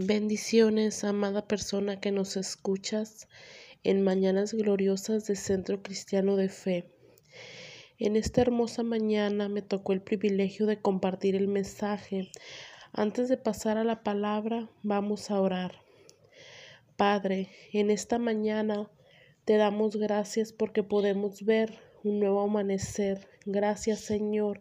Bendiciones, amada persona que nos escuchas en Mañanas Gloriosas de Centro Cristiano de Fe. En esta hermosa mañana me tocó el privilegio de compartir el mensaje. Antes de pasar a la palabra, vamos a orar. Padre, en esta mañana te damos gracias porque podemos ver un nuevo amanecer. Gracias, Señor,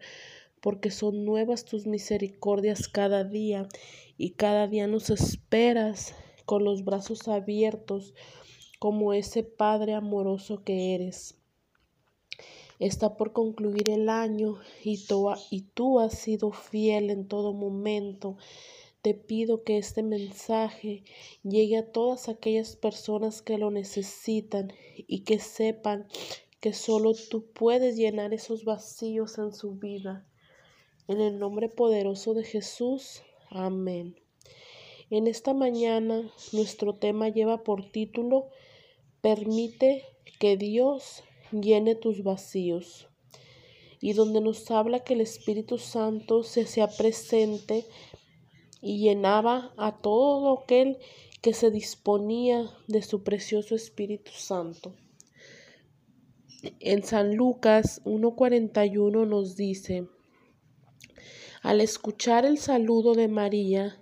porque son nuevas tus misericordias cada día y cada día nos esperas con los brazos abiertos como ese Padre amoroso que eres. Está por concluir el año y tú, has sido fiel en todo momento. Te pido que este mensaje llegue a todas aquellas personas que lo necesitan y que sepan que solo tú puedes llenar esos vacíos en su vida. En el nombre poderoso de Jesús. Amén. En esta mañana nuestro tema lleva por título Permite que Dios llene tus vacíos. Y donde nos habla que el Espíritu Santo se hacía presente y llenaba a todo aquel que se disponía de su precioso Espíritu Santo. En San Lucas 1.41 nos dice, al escuchar el saludo de María,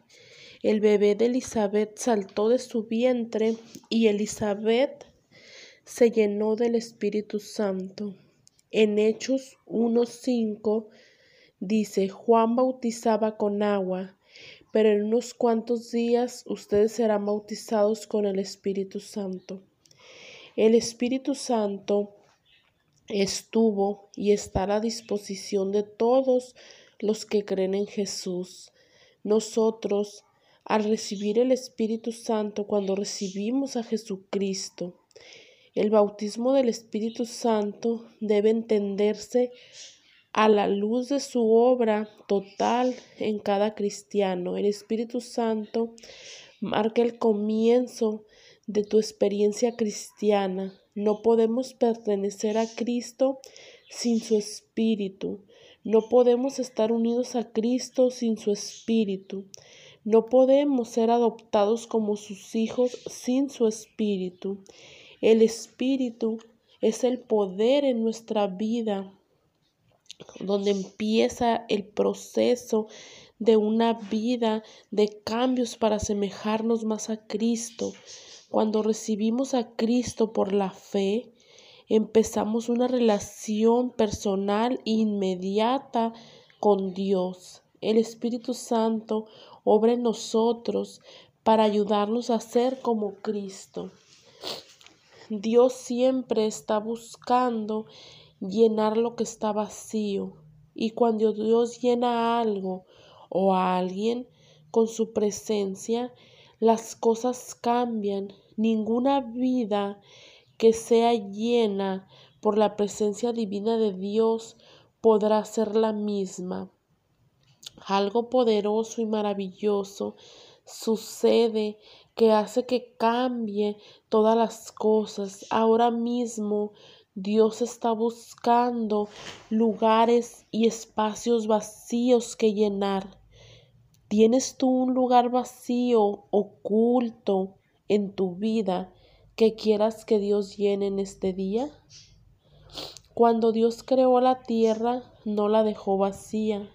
el bebé de Elizabeth saltó de su vientre y Elizabeth se llenó del Espíritu Santo. En Hechos 1.5 dice, Juan bautizaba con agua, pero en unos cuantos días ustedes serán bautizados con el Espíritu Santo. El Espíritu Santo estuvo y está a la disposición de todos los que creen en Jesús. Nosotros, al recibir el Espíritu Santo, cuando recibimos a Jesucristo, el bautismo del Espíritu Santo debe entenderse a la luz de su obra total en cada cristiano. El Espíritu Santo marca el comienzo de tu experiencia cristiana. No podemos pertenecer a Cristo sin su Espíritu. No podemos estar unidos a Cristo sin su Espíritu. No podemos ser adoptados como sus hijos sin su Espíritu. El Espíritu es el poder en nuestra vida, donde empieza el proceso de una vida de cambios para asemejarnos más a Cristo. Cuando recibimos a Cristo por la fe, empezamos una relación personal inmediata con Dios. El Espíritu Santo obra en nosotros para ayudarnos a ser como Cristo. Dios siempre está buscando llenar lo que está vacío. Y cuando Dios llena algo o a alguien con su presencia, las cosas cambian. Ninguna vida que sea llena por la presencia divina de Dios podrá ser la misma. Algo poderoso y maravilloso sucede que hace que cambie todas las cosas. Ahora mismo Dios está buscando lugares y espacios vacíos que llenar. ¿Tienes tú un lugar vacío, oculto en tu vida que quieras que Dios llene en este día? Cuando Dios creó la tierra, no la dejó vacía.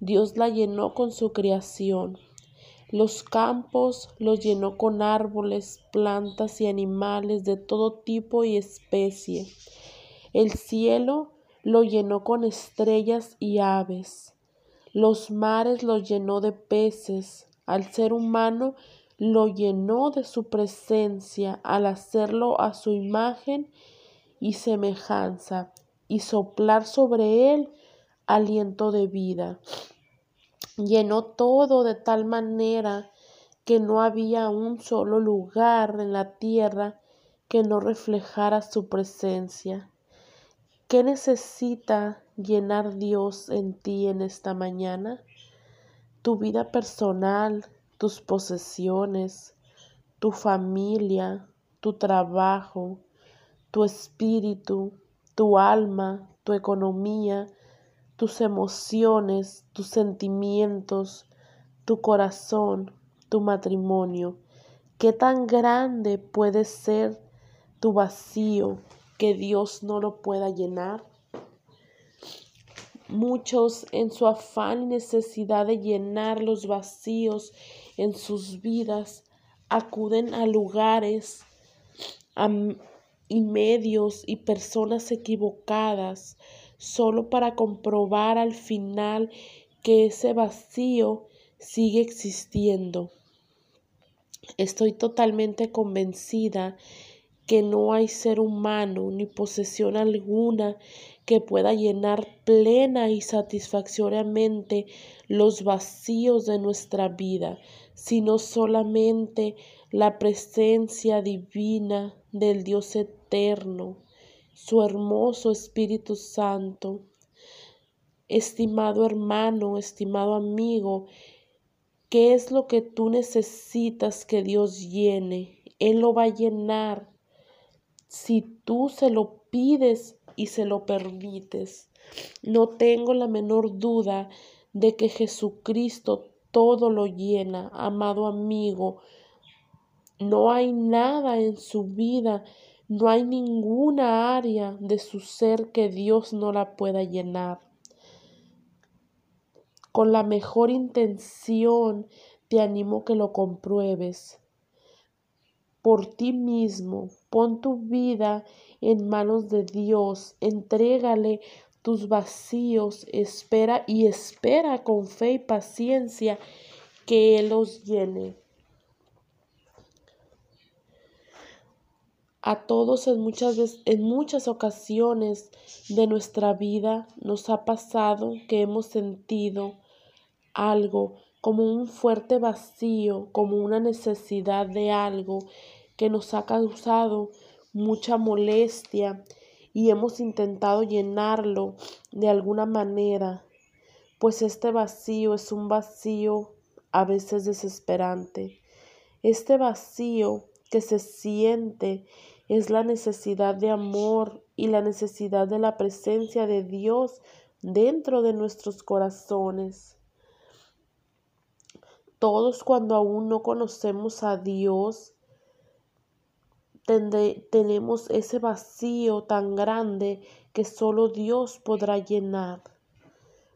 Dios la llenó con su creación. Los campos los llenó con árboles, plantas y animales de todo tipo y especie. El cielo lo llenó con estrellas y aves. Los mares los llenó de peces. Al ser humano lo llenó de su presencia al hacerlo a su imagen y semejanza y soplar sobre él aliento de vida. Llenó todo de tal manera que no había un solo lugar en la tierra que no reflejara su presencia. ¿Qué necesita llenar Dios en ti en esta mañana? Tu vida personal, tus posesiones, tu familia, tu trabajo, tu espíritu, tu alma, tu economía, tus emociones, tus sentimientos, tu corazón, tu matrimonio? ¿Qué tan grande puede ser tu vacío que Dios no lo pueda llenar? Muchos en su afán y necesidad de llenar los vacíos en sus vidas acuden a lugares y medios y personas equivocadas solo para comprobar al final que ese vacío sigue existiendo. Estoy totalmente convencida que no hay ser humano ni posesión alguna que pueda llenar plena y satisfactoriamente los vacíos de nuestra vida, sino solamente la presencia divina del Dios eterno, su hermoso Espíritu Santo. Estimado hermano, estimado amigo, ¿qué es lo que tú necesitas que Dios llene? Él lo va a llenar si tú se lo pides y se lo permites. No tengo la menor duda de que Jesucristo todo lo llena, amado amigo. No hay nada en su vida, no hay ninguna área de su ser que Dios no la pueda llenar. Con la mejor intención te animo que lo compruebes por ti mismo. Pon tu vida en manos de Dios, entrégale tus vacíos, espera y espera con fe y paciencia que Él los llene. A todos en muchas, veces, en muchas ocasiones de nuestra vida nos ha pasado que hemos sentido algo como un fuerte vacío, como una necesidad de algo que nos ha causado mucha molestia y hemos intentado llenarlo de alguna manera, pues este vacío es un vacío a veces desesperante. Este vacío que se siente es la necesidad de amor y la necesidad de la presencia de Dios dentro de nuestros corazones. Todos cuando aún no conocemos a Dios, tenemos ese vacío tan grande que solo Dios podrá llenar.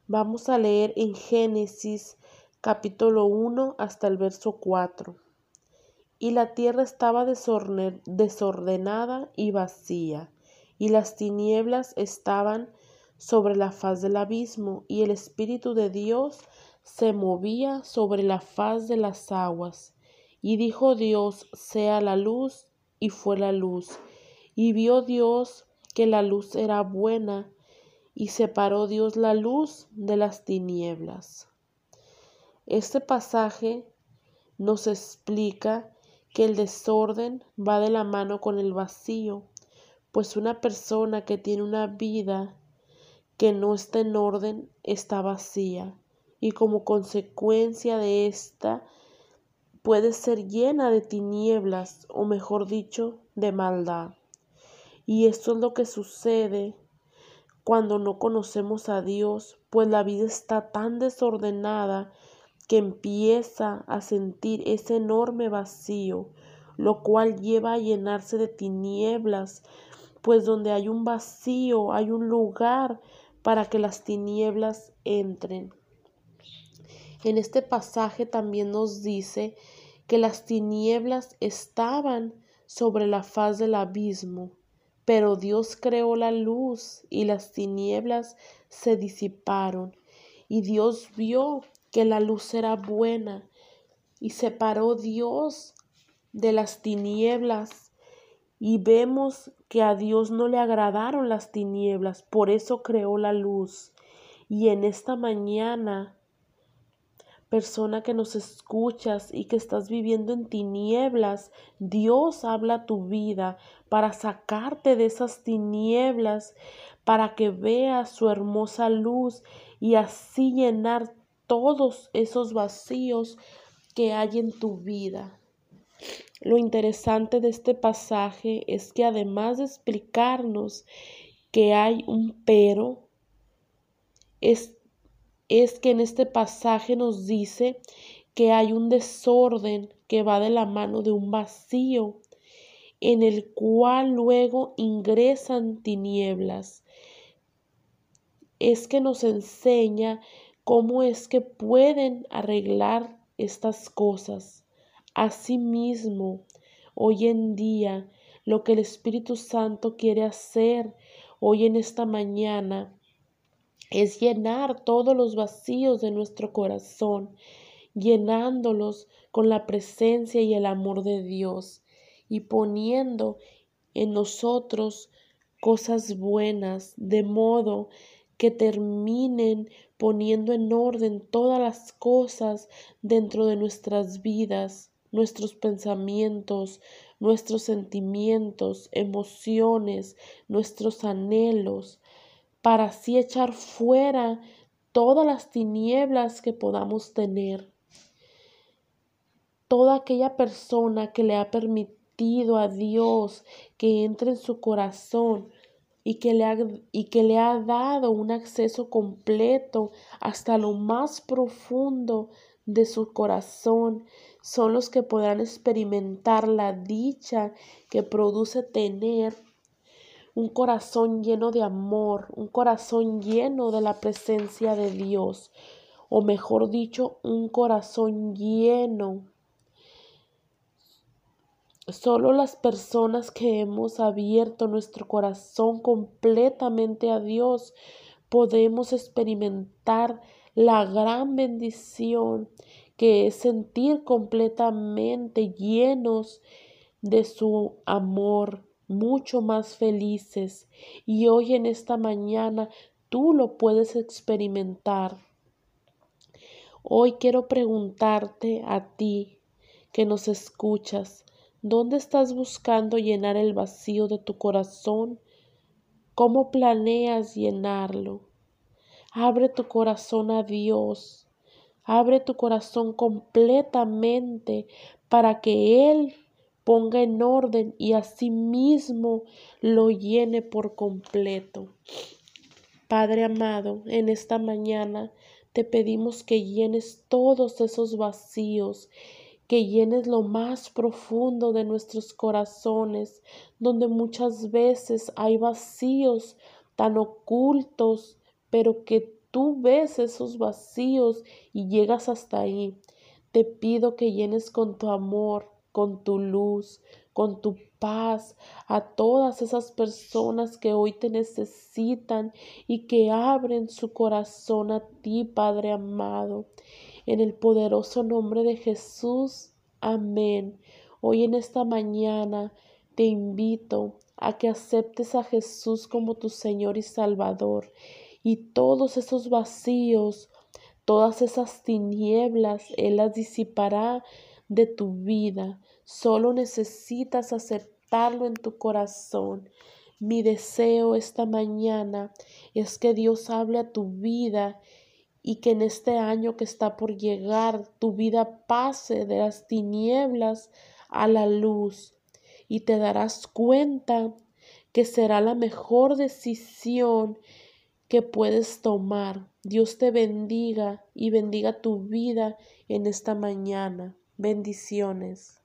Vamos a leer en Génesis capítulo 1 hasta el verso 4. Y la tierra estaba desordenada y vacía, y las tinieblas estaban sobre la faz del abismo, y el Espíritu de Dios se movía sobre la faz de las aguas. Y dijo Dios, sea la luz, y fue la luz. Y vio Dios que la luz era buena, y separó Dios la luz de las tinieblas. Este pasaje nos explica que el desorden va de la mano con el vacío, pues una persona que tiene una vida que no está en orden está vacía y como consecuencia de esta puede ser llena de tinieblas o mejor dicho de maldad. Y esto es lo que sucede cuando no conocemos a Dios, pues la vida está tan desordenada que empieza a sentir ese enorme vacío, lo cual lleva a llenarse de tinieblas, pues donde hay un vacío hay un lugar para que las tinieblas entren. En este pasaje también nos dice que las tinieblas estaban sobre la faz del abismo, pero Dios creó la luz y las tinieblas se disiparon, y Dios vio que la luz era buena, y separó Dios de las tinieblas, y vemos que a Dios no le agradaron las tinieblas, por eso creó la luz. Y en esta mañana persona que nos escuchas y que estás viviendo en tinieblas, Dios habla a tu vida para sacarte de esas tinieblas, para que veas su hermosa luz y así llenar todos esos vacíos que hay en tu vida. Lo interesante de este pasaje es que además de explicarnos que hay un pero, es es que en este pasaje nos dice que hay un desorden que va de la mano de un vacío en el cual luego ingresan tinieblas. Es que nos enseña cómo es que pueden arreglar estas cosas. Asimismo, hoy en día, lo que el Espíritu Santo quiere hacer hoy en esta mañana es llenar todos los vacíos de nuestro corazón, llenándolos con la presencia y el amor de Dios y poniendo en nosotros cosas buenas, de modo que terminen poniendo en orden todas las cosas dentro de nuestras vidas, nuestros pensamientos, nuestros sentimientos, emociones, nuestros anhelos, para así echar fuera todas las tinieblas que podamos tener. Toda aquella persona que le ha permitido a Dios que entre en su corazón y que, le ha, y que le ha dado un acceso completo hasta lo más profundo de su corazón, son los que podrán experimentar la dicha que produce tener un corazón lleno de amor, un corazón lleno de la presencia de Dios, o mejor dicho, un corazón lleno. Solo las personas que hemos abierto nuestro corazón completamente a Dios podemos experimentar la gran bendición que es sentir completamente llenos de su amor, mucho más felices. Y hoy en esta mañana tú lo puedes experimentar. Hoy quiero preguntarte a ti que nos escuchas, ¿dónde estás buscando llenar el vacío de tu corazón? ¿Cómo planeas llenarlo? Abre tu corazón a Dios. Abre tu corazón completamente para que Él ponga en orden y asimismo lo llene por completo. Padre amado, en esta mañana te pedimos que llenes todos esos vacíos, que llenes lo más profundo de nuestros corazones, donde muchas veces hay vacíos tan ocultos, pero que tú ves esos vacíos y llegas hasta ahí. Te pido que llenes con tu amor, con tu luz, con tu paz a todas esas personas que hoy te necesitan y que abren su corazón a ti, Padre amado. En el poderoso nombre de Jesús. Amén. Hoy en esta mañana te invito a que aceptes a Jesús como tu Señor y Salvador y todos esos vacíos, todas esas tinieblas, Él las disipará de tu vida. Solo necesitas aceptarlo en tu corazón. Mi deseo esta mañana es que Dios hable a tu vida y que en este año que está por llegar tu vida pase de las tinieblas a la luz y te darás cuenta que será la mejor decisión que puedes tomar. Dios te bendiga y bendiga tu vida en esta mañana. Bendiciones.